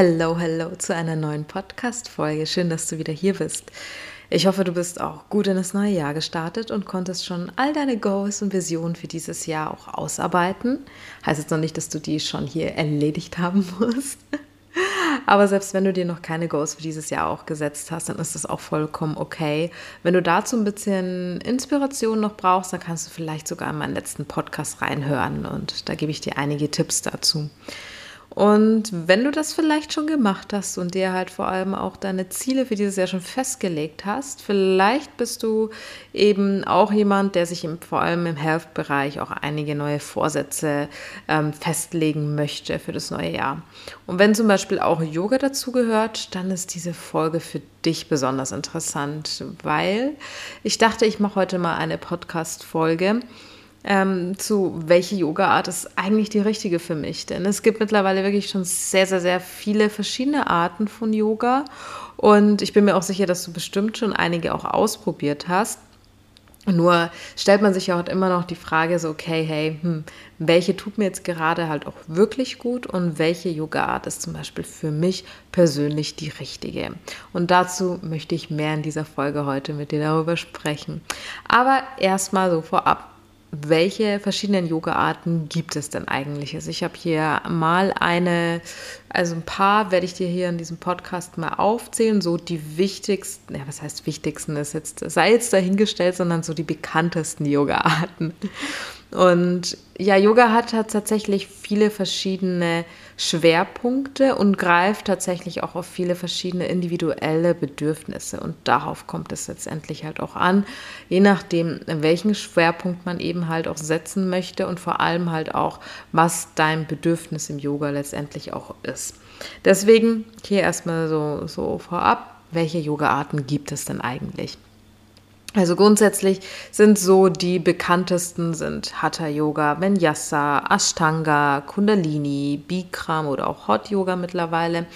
Hello, hello zu einer neuen Podcast-Folge. Schön, dass du wieder hier bist. Ich hoffe, du bist auch gut in das neue Jahr gestartet und konntest schon all deine Goals und Visionen für dieses Jahr auch ausarbeiten. Heißt jetzt noch nicht, dass du die schon hier erledigt haben musst. Aber selbst wenn du dir noch keine Goals für dieses Jahr auch gesetzt hast, dann ist das auch vollkommen okay. Wenn du dazu ein bisschen Inspiration noch brauchst, dann kannst du vielleicht sogar in meinen letzten Podcast reinhören und da gebe ich dir einige Tipps dazu. Und wenn du das vielleicht schon gemacht hast und dir halt vor allem auch deine Ziele für dieses Jahr schon festgelegt hast, vielleicht bist du eben auch jemand, der sich im, vor allem im Health-Bereich auch einige neue Vorsätze ähm, festlegen möchte für das neue Jahr. Und wenn zum Beispiel auch Yoga dazugehört, dann ist diese Folge für dich besonders interessant, weil ich dachte, ich mache heute mal eine Podcast-Folge ähm, zu welche Yoga-Art ist eigentlich die richtige für mich. Denn es gibt mittlerweile wirklich schon sehr, sehr, sehr viele verschiedene Arten von Yoga. Und ich bin mir auch sicher, dass du bestimmt schon einige auch ausprobiert hast. Nur stellt man sich ja auch immer noch die Frage so, okay, hey, hm, welche tut mir jetzt gerade halt auch wirklich gut und welche Yoga-Art ist zum Beispiel für mich persönlich die richtige. Und dazu möchte ich mehr in dieser Folge heute mit dir darüber sprechen. Aber erstmal so vorab, welche verschiedenen Yoga-Arten gibt es denn eigentlich? Also ich habe hier mal eine, also ein paar werde ich dir hier in diesem Podcast mal aufzählen, so die wichtigsten, ja, was heißt wichtigsten ist jetzt, sei jetzt dahingestellt, sondern so die bekanntesten Yoga-Arten. Und ja, Yoga hat, hat tatsächlich viele verschiedene Schwerpunkte und greift tatsächlich auch auf viele verschiedene individuelle Bedürfnisse. Und darauf kommt es letztendlich halt auch an, je nachdem, welchen Schwerpunkt man eben halt auch setzen möchte und vor allem halt auch, was dein Bedürfnis im Yoga letztendlich auch ist. Deswegen hier erstmal so, so vorab, welche Yoga-Arten gibt es denn eigentlich? Also grundsätzlich sind so die bekanntesten sind Hatha Yoga, Vinyasa, Ashtanga, Kundalini, Bikram oder auch Hot Yoga mittlerweile,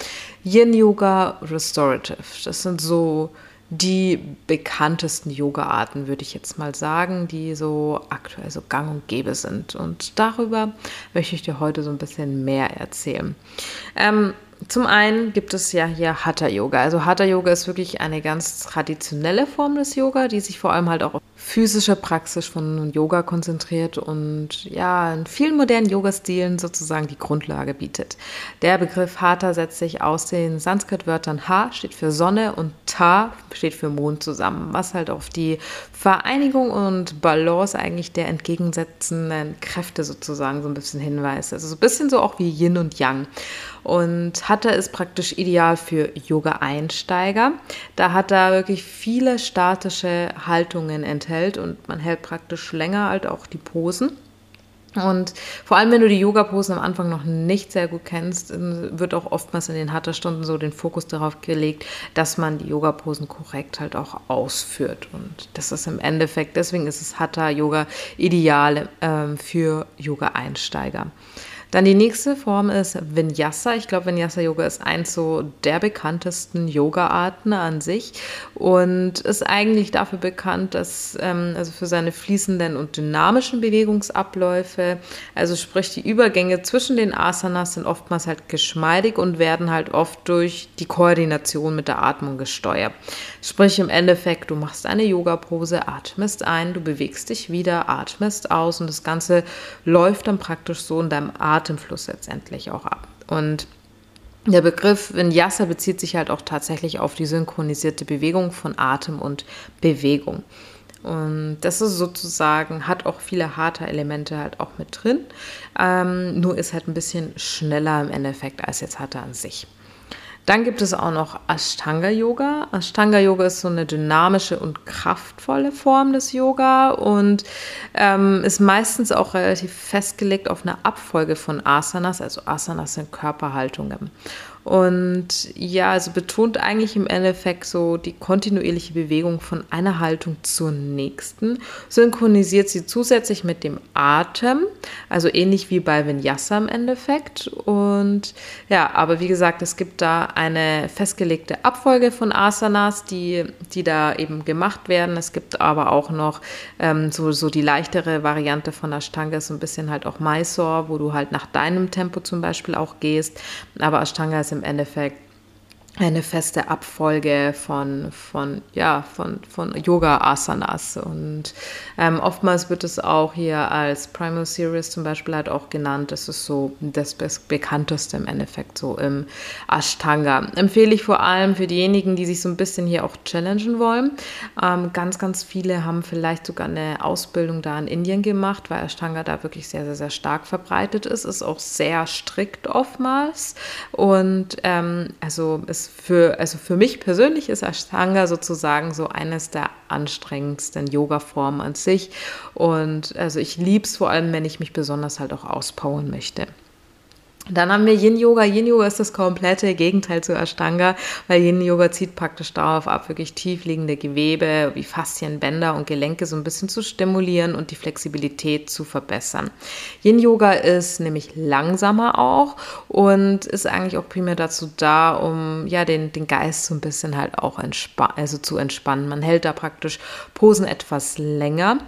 Yin Yoga, Restorative. Das sind so die bekanntesten Yoga-Arten, würde ich jetzt mal sagen, die so aktuell so gang und gäbe sind. Und darüber möchte ich dir heute so ein bisschen mehr erzählen. Ähm, zum einen gibt es ja hier Hatha Yoga. Also Hatha Yoga ist wirklich eine ganz traditionelle Form des Yoga, die sich vor allem halt auch auf physische Praxis von Yoga konzentriert und ja, in vielen modernen Yoga-Stilen sozusagen die Grundlage bietet. Der Begriff Hatha setzt sich aus den Sanskrit-Wörtern Ha steht für Sonne und Ta steht für Mond zusammen, was halt auf die Vereinigung und Balance eigentlich der entgegensetzenden Kräfte sozusagen so ein bisschen hinweist. Also so ein bisschen so auch wie Yin und Yang. Und Hatha ist praktisch ideal für Yoga-Einsteiger. Da hat er wirklich viele statische Haltungen enthält und man hält praktisch länger halt auch die Posen. Und vor allem, wenn du die Yoga-Posen am Anfang noch nicht sehr gut kennst, wird auch oftmals in den Hatha-Stunden so den Fokus darauf gelegt, dass man die Yoga-Posen korrekt halt auch ausführt. Und das ist im Endeffekt, deswegen ist es Hatha-Yoga ideal ähm, für Yoga-Einsteiger. Dann die nächste Form ist Vinyasa. Ich glaube, Vinyasa Yoga ist eins so der bekanntesten Yoga-Arten an sich und ist eigentlich dafür bekannt, dass ähm, also für seine fließenden und dynamischen Bewegungsabläufe, also sprich die Übergänge zwischen den Asanas sind oftmals halt geschmeidig und werden halt oft durch die Koordination mit der Atmung gesteuert. Sprich im Endeffekt, du machst eine Yoga-Pose, atmest ein, du bewegst dich wieder, atmest aus und das Ganze läuft dann praktisch so in deinem Atem Atemfluss letztendlich auch ab. Und der Begriff Vinyasa bezieht sich halt auch tatsächlich auf die synchronisierte Bewegung von Atem und Bewegung. Und das ist sozusagen, hat auch viele harte Elemente halt auch mit drin. Ähm, nur ist halt ein bisschen schneller im Endeffekt als jetzt Hatha an sich. Dann gibt es auch noch Ashtanga Yoga. Ashtanga Yoga ist so eine dynamische und kraftvolle Form des Yoga und ähm, ist meistens auch relativ festgelegt auf eine Abfolge von Asanas. Also Asanas sind Körperhaltungen. Und ja, also betont eigentlich im Endeffekt so die kontinuierliche Bewegung von einer Haltung zur nächsten, synchronisiert sie zusätzlich mit dem Atem, also ähnlich wie bei Vinyasa im Endeffekt. Und ja, aber wie gesagt, es gibt da eine festgelegte Abfolge von Asanas, die, die da eben gemacht werden. Es gibt aber auch noch ähm, so, so die leichtere Variante von Ashtanga, so ein bisschen halt auch Mysore, wo du halt nach deinem Tempo zum Beispiel auch gehst. Aber Ashtanga ist im Endeffekt eine feste Abfolge von, von, ja, von, von Yoga-Asanas. Und ähm, oftmals wird es auch hier als Primal Series zum Beispiel halt auch genannt. Das ist so das bekannteste im Endeffekt so im Ashtanga. Empfehle ich vor allem für diejenigen, die sich so ein bisschen hier auch challengen wollen. Ähm, ganz, ganz viele haben vielleicht sogar eine Ausbildung da in Indien gemacht, weil Ashtanga da wirklich sehr, sehr, sehr stark verbreitet ist. Ist auch sehr strikt oftmals. Und ähm, also es für, also für mich persönlich ist Ashtanga sozusagen so eines der anstrengendsten Yoga-Formen an sich. Und also ich liebe es vor allem, wenn ich mich besonders halt auch auspowern möchte. Dann haben wir Yin Yoga. Yin Yoga ist das komplette Gegenteil zu Ashtanga, weil Yin Yoga zieht praktisch darauf ab, wirklich tief liegende Gewebe wie Faszien, Bänder und Gelenke so ein bisschen zu stimulieren und die Flexibilität zu verbessern. Yin Yoga ist nämlich langsamer auch und ist eigentlich auch primär dazu da, um ja den, den Geist so ein bisschen halt auch also zu entspannen. Man hält da praktisch Posen etwas länger.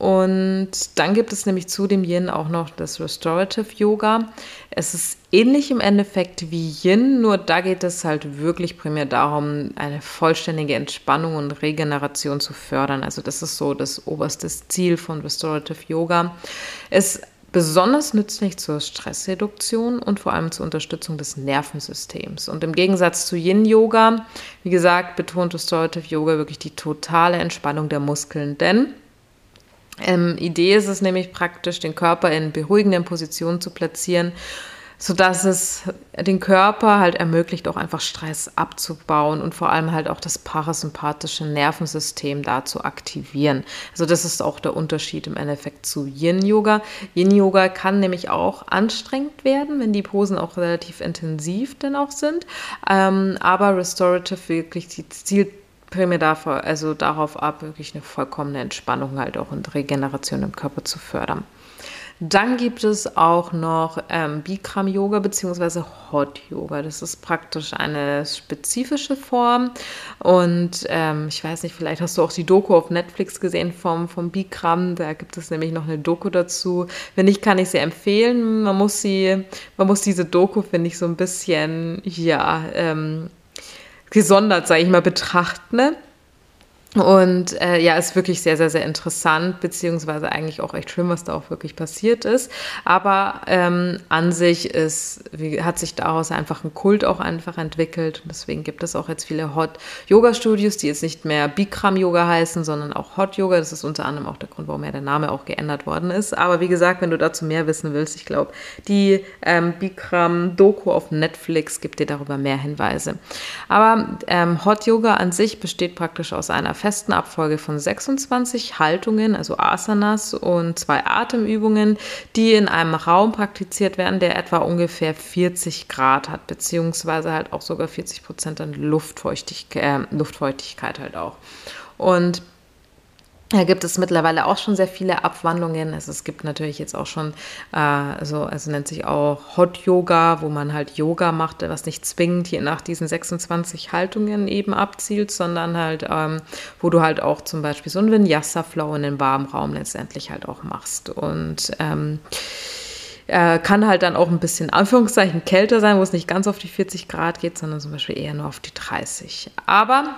Und dann gibt es nämlich zu dem Yin auch noch das Restorative Yoga. Es ist ähnlich im Endeffekt wie Yin, nur da geht es halt wirklich primär darum, eine vollständige Entspannung und Regeneration zu fördern. Also das ist so das oberste Ziel von Restorative Yoga. Es besonders nützlich zur Stressreduktion und vor allem zur Unterstützung des Nervensystems. Und im Gegensatz zu Yin-Yoga, wie gesagt, betont Restorative Yoga wirklich die totale Entspannung der Muskeln, denn ähm, Idee ist es nämlich praktisch, den Körper in beruhigenden Positionen zu platzieren, sodass es den Körper halt ermöglicht, auch einfach Stress abzubauen und vor allem halt auch das parasympathische Nervensystem da zu aktivieren. Also das ist auch der Unterschied im Endeffekt zu Yin-Yoga. Yin-Yoga kann nämlich auch anstrengend werden, wenn die Posen auch relativ intensiv denn auch sind. Ähm, aber Restorative wirklich zielt primär davor, also darauf ab, wirklich eine vollkommene Entspannung halt auch und Regeneration im Körper zu fördern. Dann gibt es auch noch ähm, Bikram Yoga bzw. Hot Yoga. Das ist praktisch eine spezifische Form. Und ähm, ich weiß nicht, vielleicht hast du auch die Doku auf Netflix gesehen vom, vom Bikram. Da gibt es nämlich noch eine Doku dazu. Wenn nicht, kann ich sie empfehlen. Man muss sie, man muss diese Doku, finde ich, so ein bisschen, ja, ähm, gesondert, sage ich mal, betrachten. Ne? Und äh, ja, ist wirklich sehr, sehr, sehr interessant, beziehungsweise eigentlich auch echt schön, was da auch wirklich passiert ist. Aber ähm, an sich ist, wie, hat sich daraus einfach ein Kult auch einfach entwickelt. Und deswegen gibt es auch jetzt viele Hot-Yoga-Studios, die jetzt nicht mehr Bikram-Yoga heißen, sondern auch Hot-Yoga. Das ist unter anderem auch der Grund, warum ja der Name auch geändert worden ist. Aber wie gesagt, wenn du dazu mehr wissen willst, ich glaube, die ähm, Bikram-Doku auf Netflix gibt dir darüber mehr Hinweise. Aber ähm, Hot-Yoga an sich besteht praktisch aus einer festen Abfolge von 26 Haltungen, also Asanas und zwei Atemübungen, die in einem Raum praktiziert werden, der etwa ungefähr 40 Grad hat, beziehungsweise halt auch sogar 40 Prozent an Luftfeuchtigkeit, äh, Luftfeuchtigkeit halt auch. Und da gibt es mittlerweile auch schon sehr viele Abwandlungen. Also es gibt natürlich jetzt auch schon, äh, so, also nennt sich auch Hot Yoga, wo man halt Yoga macht, was nicht zwingend hier nach diesen 26 Haltungen eben abzielt, sondern halt, ähm, wo du halt auch zum Beispiel so einen Vinyasa-Flow in den warmen Raum letztendlich halt auch machst. Und ähm, äh, kann halt dann auch ein bisschen Anführungszeichen kälter sein, wo es nicht ganz auf die 40 Grad geht, sondern zum Beispiel eher nur auf die 30. Aber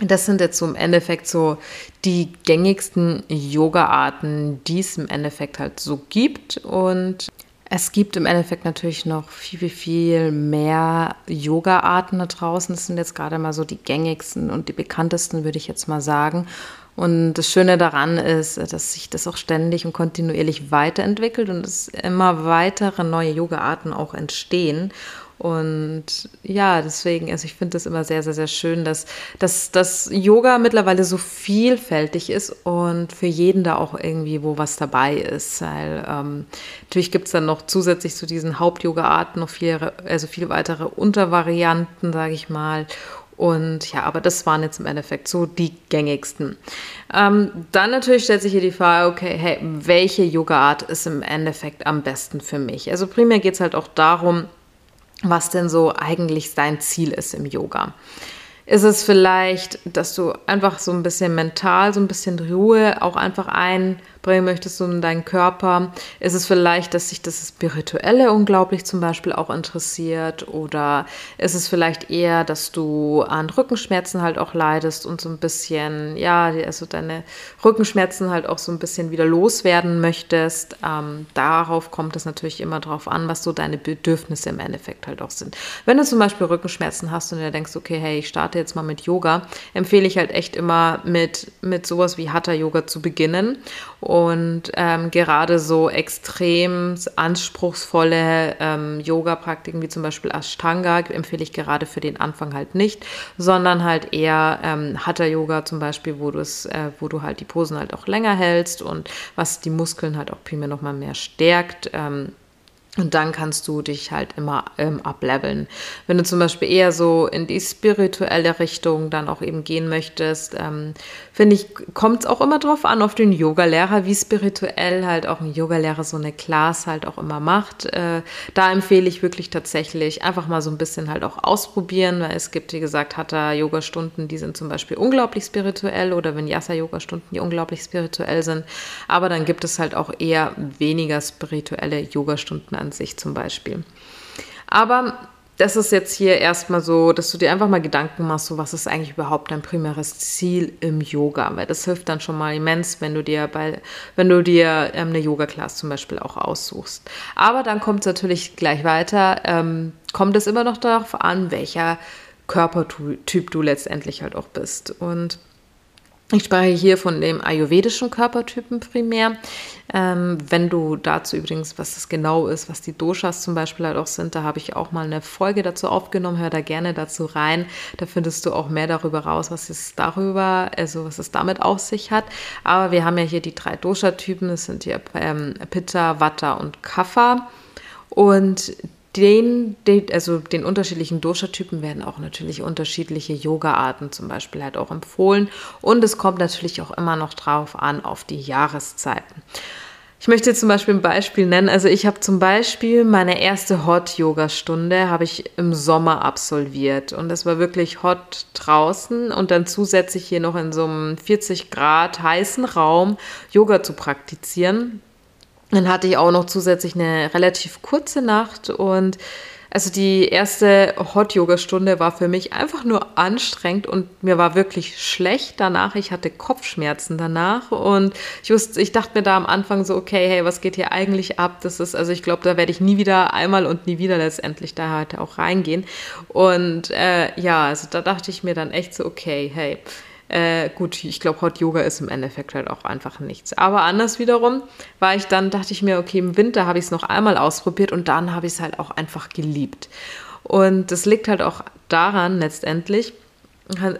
das sind jetzt so im Endeffekt so die gängigsten Yoga-Arten, die es im Endeffekt halt so gibt. Und es gibt im Endeffekt natürlich noch viel, viel, viel mehr Yoga-Arten da draußen. Das sind jetzt gerade mal so die gängigsten und die bekanntesten, würde ich jetzt mal sagen. Und das Schöne daran ist, dass sich das auch ständig und kontinuierlich weiterentwickelt und es immer weitere neue Yoga-Arten auch entstehen. Und ja, deswegen, also ich finde das immer sehr, sehr, sehr schön, dass, dass, dass Yoga mittlerweile so vielfältig ist und für jeden da auch irgendwie wo was dabei ist. Weil ähm, natürlich gibt es dann noch zusätzlich zu diesen Haupt-Yoga-Arten noch viele, also viele weitere Untervarianten, sage ich mal. Und ja, aber das waren jetzt im Endeffekt so die gängigsten. Ähm, dann natürlich stellt sich hier die Frage, okay, hey, welche Yoga-Art ist im Endeffekt am besten für mich? Also primär geht es halt auch darum, was denn so eigentlich sein Ziel ist im Yoga. Ist es vielleicht, dass du einfach so ein bisschen mental, so ein bisschen Ruhe auch einfach ein bringen möchtest in deinen Körper? Ist es vielleicht, dass sich das Spirituelle unglaublich zum Beispiel auch interessiert? Oder ist es vielleicht eher, dass du an Rückenschmerzen halt auch leidest und so ein bisschen, ja, also deine Rückenschmerzen halt auch so ein bisschen wieder loswerden möchtest? Ähm, darauf kommt es natürlich immer drauf an, was so deine Bedürfnisse im Endeffekt halt auch sind. Wenn du zum Beispiel Rückenschmerzen hast und dir denkst, okay, hey, ich starte jetzt mal mit Yoga, empfehle ich halt echt immer mit, mit sowas wie Hatha Yoga zu beginnen und ähm, gerade so extrem anspruchsvolle ähm, Yoga-Praktiken wie zum Beispiel Ashtanga empfehle ich gerade für den Anfang halt nicht, sondern halt eher ähm, Hatha-Yoga zum Beispiel, wo, äh, wo du halt die Posen halt auch länger hältst und was die Muskeln halt auch primär nochmal mehr stärkt. Ähm, und dann kannst du dich halt immer ähm, ableveln. Wenn du zum Beispiel eher so in die spirituelle Richtung dann auch eben gehen möchtest, ähm, finde ich, kommt es auch immer drauf an, auf den Yogalehrer, wie spirituell halt auch ein Yogalehrer so eine Class halt auch immer macht. Äh, da empfehle ich wirklich tatsächlich einfach mal so ein bisschen halt auch ausprobieren, weil es gibt, wie gesagt, Hatha-Yoga-Stunden, die sind zum Beispiel unglaublich spirituell oder Vinyasa-Yoga-Stunden, die unglaublich spirituell sind. Aber dann gibt es halt auch eher weniger spirituelle Yoga-Stunden an sich zum Beispiel. Aber das ist jetzt hier erstmal so, dass du dir einfach mal Gedanken machst, so was ist eigentlich überhaupt dein primäres Ziel im Yoga, weil das hilft dann schon mal immens, wenn du dir bei, wenn du dir ähm, eine Yoga-Class zum Beispiel auch aussuchst. Aber dann kommt es natürlich gleich weiter, ähm, kommt es immer noch darauf an, welcher Körpertyp du letztendlich halt auch bist. Und ich spreche hier von dem ayurvedischen Körpertypen primär. Ähm, wenn du dazu übrigens, was das genau ist, was die Doshas zum Beispiel halt auch sind, da habe ich auch mal eine Folge dazu aufgenommen. Hör da gerne dazu rein. Da findest du auch mehr darüber raus, was es darüber, also was es damit auf sich hat. Aber wir haben ja hier die drei Dosha-Typen. Das sind hier ähm, Pitta, Vata und Kapha. Und den, den, also den unterschiedlichen Dosha-Typen werden auch natürlich unterschiedliche Yoga-Arten zum Beispiel halt auch empfohlen. Und es kommt natürlich auch immer noch drauf an, auf die Jahreszeiten. Ich möchte zum Beispiel ein Beispiel nennen. Also ich habe zum Beispiel meine erste Hot-Yoga-Stunde habe ich im Sommer absolviert. Und das war wirklich hot draußen und dann zusätzlich hier noch in so einem 40 Grad heißen Raum Yoga zu praktizieren. Dann hatte ich auch noch zusätzlich eine relativ kurze Nacht und also die erste Hot-Yoga-Stunde war für mich einfach nur anstrengend und mir war wirklich schlecht danach. Ich hatte Kopfschmerzen danach und ich wusste, ich dachte mir da am Anfang so, okay, hey, was geht hier eigentlich ab? Das ist, also ich glaube, da werde ich nie wieder einmal und nie wieder letztendlich da halt auch reingehen. Und äh, ja, also da dachte ich mir dann echt so, okay, hey, äh, gut, ich glaube, Hot Yoga ist im Endeffekt halt auch einfach nichts. Aber anders wiederum war ich dann, dachte ich mir, okay, im Winter habe ich es noch einmal ausprobiert und dann habe ich es halt auch einfach geliebt. Und das liegt halt auch daran letztendlich,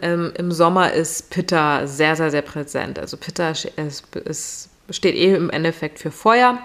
ähm, im Sommer ist Pitta sehr, sehr, sehr präsent. Also Pitta ist, ist, steht eh im Endeffekt für Feuer.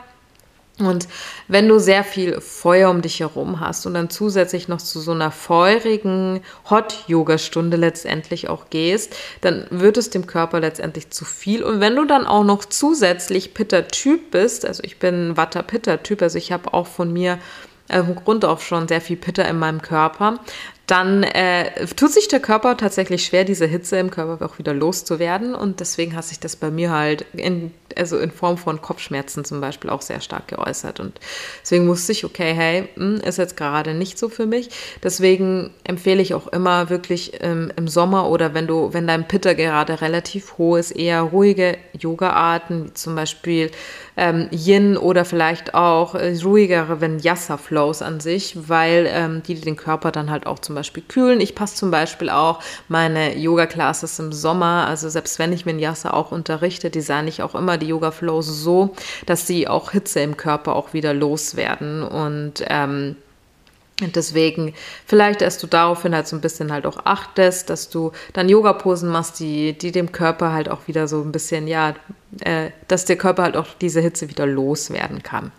Und wenn du sehr viel Feuer um dich herum hast und dann zusätzlich noch zu so einer feurigen Hot-Yoga-Stunde letztendlich auch gehst, dann wird es dem Körper letztendlich zu viel. Und wenn du dann auch noch zusätzlich Pitta-Typ bist, also ich bin Vata-Pitta-Typ, also ich habe auch von mir im Grund auf schon sehr viel Pitta in meinem Körper, dann äh, tut sich der Körper tatsächlich schwer, diese Hitze im Körper auch wieder loszuwerden. Und deswegen hat sich das bei mir halt in, also in Form von Kopfschmerzen zum Beispiel auch sehr stark geäußert. Und deswegen wusste ich, okay, hey, hm, ist jetzt gerade nicht so für mich. Deswegen empfehle ich auch immer wirklich ähm, im Sommer oder wenn du, wenn dein Pitter gerade relativ hoch ist, eher ruhige Yoga-Arten, wie zum Beispiel ähm, Yin oder vielleicht auch äh, ruhigere Vinyasa-Flows an sich, weil ähm, die den Körper dann halt auch zum zum Beispiel kühlen. Ich passe zum Beispiel auch meine Yoga-Classes im Sommer, also selbst wenn ich Vinyasa auch unterrichte, designe ich auch immer die Yoga-Flows so, dass sie auch Hitze im Körper auch wieder loswerden und ähm, deswegen vielleicht, dass du daraufhin halt so ein bisschen halt auch achtest, dass du dann Yoga-Posen machst, die, die dem Körper halt auch wieder so ein bisschen, ja, äh, dass der Körper halt auch diese Hitze wieder loswerden kann.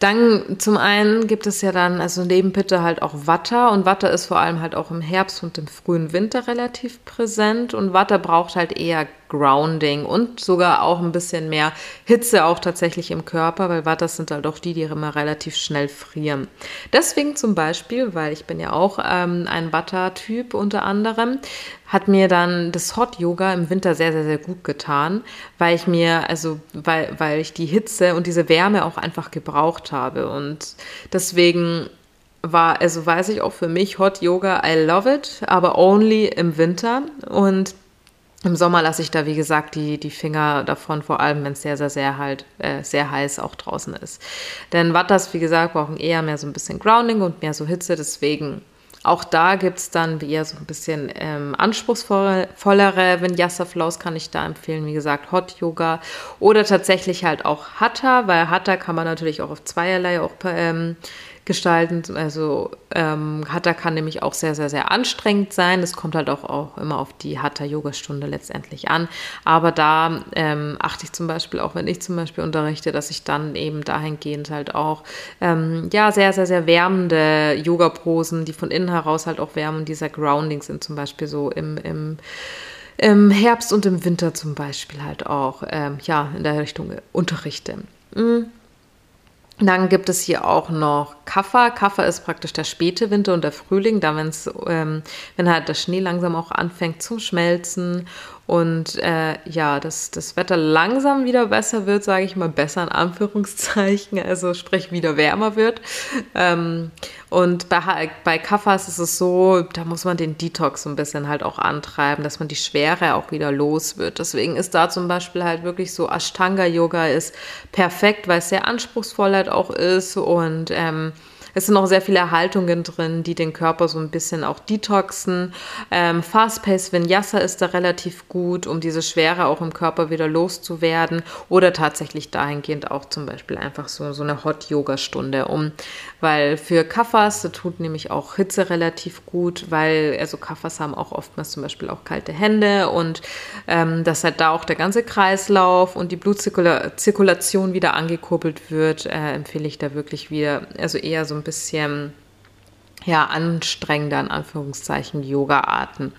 Dann zum einen gibt es ja dann, also neben Pitte halt auch Watter und Watter ist vor allem halt auch im Herbst und im frühen Winter relativ präsent. Und Watter braucht halt eher Grounding und sogar auch ein bisschen mehr Hitze auch tatsächlich im Körper, weil Watters sind halt auch die, die immer relativ schnell frieren. Deswegen zum Beispiel, weil ich bin ja auch ähm, ein Watter-Typ unter anderem, hat mir dann das Hot Yoga im Winter sehr, sehr, sehr gut getan, weil ich mir, also weil, weil ich die Hitze und diese Wärme auch einfach gebraucht habe. Und deswegen war, also weiß ich auch für mich Hot Yoga, I love it, aber only im Winter. Und im Sommer lasse ich da, wie gesagt, die, die Finger davon, vor allem wenn es sehr, sehr, sehr halt, äh, sehr heiß auch draußen ist. Denn Wattas, wie gesagt, brauchen eher mehr so ein bisschen Grounding und mehr so Hitze, deswegen auch da gibt es dann eher so ein bisschen ähm, anspruchsvollere Vinyasa-Flows, kann ich da empfehlen. Wie gesagt, Hot Yoga oder tatsächlich halt auch Hatha, weil Hatha kann man natürlich auch auf zweierlei auch ähm, gestalten. Also ähm, Hatha kann nämlich auch sehr, sehr, sehr anstrengend sein. Das kommt halt auch, auch immer auf die Hatha-Yoga-Stunde letztendlich an. Aber da ähm, achte ich zum Beispiel, auch wenn ich zum Beispiel unterrichte, dass ich dann eben dahingehend halt auch ähm, ja, sehr, sehr, sehr wärmende Yoga-Posen, die von innen heraus halt auch wärmen, dieser Grounding sind zum Beispiel so im, im im Herbst und im Winter zum Beispiel halt auch, ähm, ja, in der Richtung Unterrichte. Mhm. Dann gibt es hier auch noch Kaffer. Kaffer ist praktisch der späte Winter und der Frühling, da wenn's, ähm, wenn halt der Schnee langsam auch anfängt zu schmelzen und äh, ja, dass das Wetter langsam wieder besser wird, sage ich mal, besser in Anführungszeichen, also sprich wieder wärmer wird. Ähm, und bei, bei Kaffers ist es so, da muss man den Detox so ein bisschen halt auch antreiben, dass man die Schwere auch wieder los wird. Deswegen ist da zum Beispiel halt wirklich so Ashtanga-Yoga ist perfekt, weil es sehr anspruchsvoll halt auch ist und ähm, es sind auch sehr viele Haltungen drin, die den Körper so ein bisschen auch detoxen. Ähm, Fast-Pace Vinyasa ist da relativ gut, um diese Schwere auch im Körper wieder loszuwerden. Oder tatsächlich dahingehend auch zum Beispiel einfach so, so eine Hot-Yoga-Stunde um. Weil für Kaffers tut nämlich auch Hitze relativ gut, weil also Kaffers haben auch oftmals zum Beispiel auch kalte Hände und ähm, dass halt da auch der ganze Kreislauf und die Blutzirkulation wieder angekurbelt wird, äh, empfehle ich da wirklich wieder, also eher so ein bisschen ja, anstrengender, in Anführungszeichen, Yoga-Arten.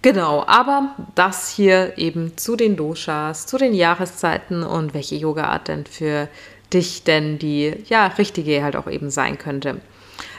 Genau, aber das hier eben zu den Doshas, zu den Jahreszeiten und welche Yoga-Art denn für dich denn die ja richtige halt auch eben sein könnte.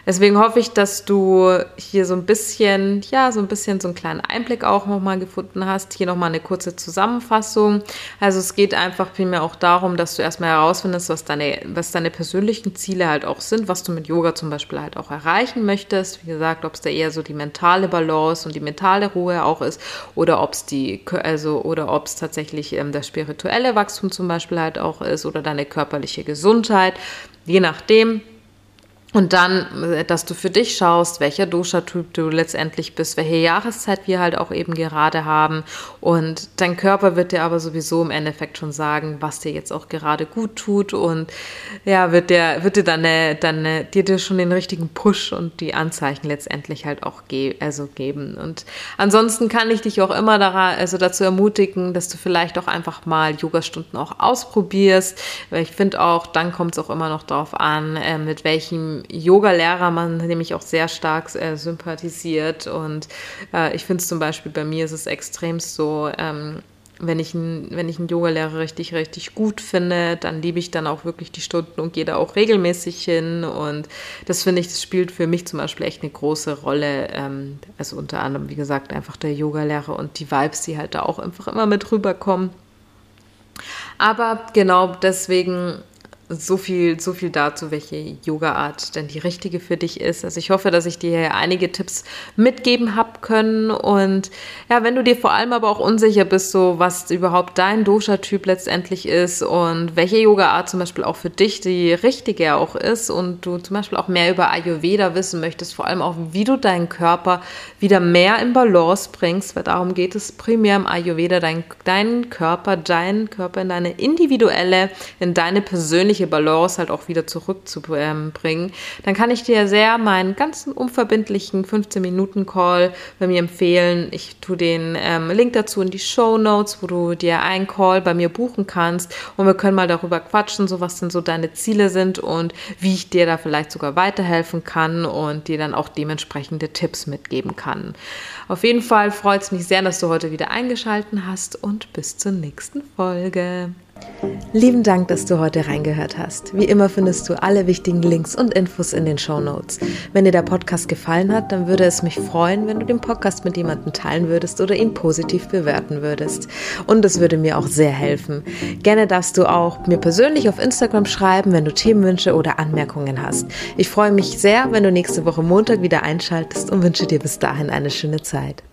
Deswegen hoffe ich, dass du hier so ein bisschen, ja, so ein bisschen so einen kleinen Einblick auch nochmal gefunden hast. Hier nochmal eine kurze Zusammenfassung. Also es geht einfach primär auch darum, dass du erstmal herausfindest, was deine, was deine persönlichen Ziele halt auch sind, was du mit Yoga zum Beispiel halt auch erreichen möchtest. Wie gesagt, ob es da eher so die mentale Balance und die mentale Ruhe auch ist oder ob es die, also, oder ob es tatsächlich ähm, das spirituelle Wachstum zum Beispiel halt auch ist oder deine körperliche Gesundheit. Je nachdem, und dann, äh, dass du für dich schaust, welcher Dosha-Typ du letztendlich bist, welche Jahreszeit wir halt auch eben gerade haben. Und dein Körper wird dir aber sowieso im Endeffekt schon sagen, was dir jetzt auch gerade gut tut. Und ja, wird dir, wird dir dann, eine, dann eine, dir, dir schon den richtigen Push und die Anzeichen letztendlich halt auch ge also geben. Und ansonsten kann ich dich auch immer daran, also dazu ermutigen, dass du vielleicht auch einfach mal Yogastunden auch ausprobierst. Weil ich finde auch, dann kommt es auch immer noch darauf an, äh, mit welchem Yoga-Lehrer man nämlich auch sehr stark äh, sympathisiert. Und äh, ich finde es zum Beispiel bei mir ist es extrem so, ähm, wenn ich, ein, wenn ich einen Yogalehrer richtig, richtig gut finde, dann liebe ich dann auch wirklich die Stunden und gehe da auch regelmäßig hin. Und das finde ich, das spielt für mich zum Beispiel echt eine große Rolle. Ähm, also unter anderem, wie gesagt, einfach der Yogalehrer und die Vibes, die halt da auch einfach immer mit rüberkommen. Aber genau deswegen so viel, so viel dazu, welche Yoga-Art denn die richtige für dich ist. Also ich hoffe, dass ich dir hier einige Tipps mitgeben habe können. Und ja, wenn du dir vor allem aber auch unsicher bist, so was überhaupt dein Dosha-Typ letztendlich ist und welche Yoga-Art zum Beispiel auch für dich die richtige auch ist und du zum Beispiel auch mehr über Ayurveda wissen möchtest, vor allem auch, wie du deinen Körper wieder mehr in Balance bringst, weil darum geht es primär im Ayurveda, dein, deinen Körper, deinen Körper in deine individuelle, in deine persönliche persönliche Balance halt auch wieder zurückzubringen, dann kann ich dir sehr meinen ganzen unverbindlichen 15-Minuten-Call bei mir empfehlen. Ich tue den ähm, Link dazu in die Show Notes, wo du dir einen Call bei mir buchen kannst und wir können mal darüber quatschen, so was denn so deine Ziele sind und wie ich dir da vielleicht sogar weiterhelfen kann und dir dann auch dementsprechende Tipps mitgeben kann. Auf jeden Fall freut es mich sehr, dass du heute wieder eingeschaltet hast und bis zur nächsten Folge. Lieben Dank, dass du heute reingehört hast. Wie immer findest du alle wichtigen Links und Infos in den Show Notes. Wenn dir der Podcast gefallen hat, dann würde es mich freuen, wenn du den Podcast mit jemandem teilen würdest oder ihn positiv bewerten würdest. Und es würde mir auch sehr helfen. Gerne darfst du auch mir persönlich auf Instagram schreiben, wenn du Themenwünsche oder Anmerkungen hast. Ich freue mich sehr, wenn du nächste Woche Montag wieder einschaltest und wünsche dir bis dahin eine schöne Zeit.